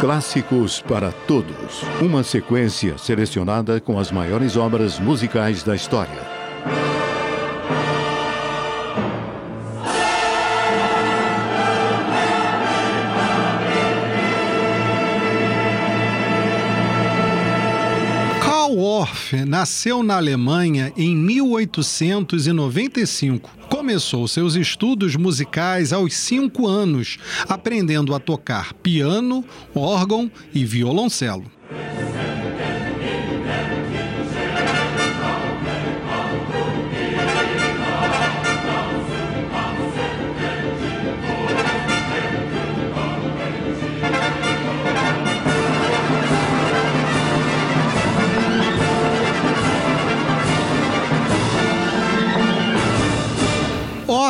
Clássicos para Todos. Uma sequência selecionada com as maiores obras musicais da história. Karl Orff nasceu na Alemanha em 1895. Começou seus estudos musicais aos cinco anos, aprendendo a tocar piano, órgão e violoncelo.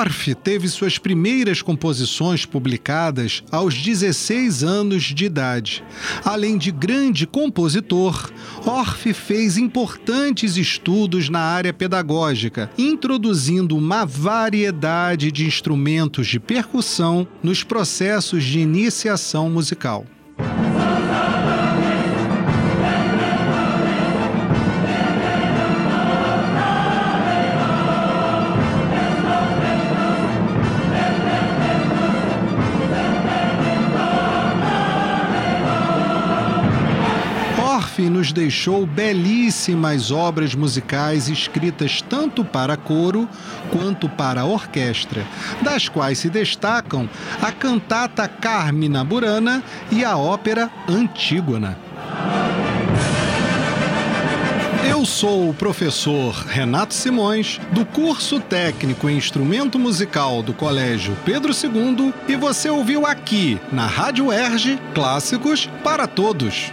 Orff teve suas primeiras composições publicadas aos 16 anos de idade. Além de grande compositor, Orff fez importantes estudos na área pedagógica, introduzindo uma variedade de instrumentos de percussão nos processos de iniciação musical. Orff nos deixou belíssimas obras musicais escritas tanto para coro quanto para orquestra, das quais se destacam a cantata Carmina Burana e a ópera Antígona. Eu sou o professor Renato Simões, do curso técnico em instrumento musical do Colégio Pedro II, e você ouviu aqui, na Rádio Erge, Clássicos para Todos.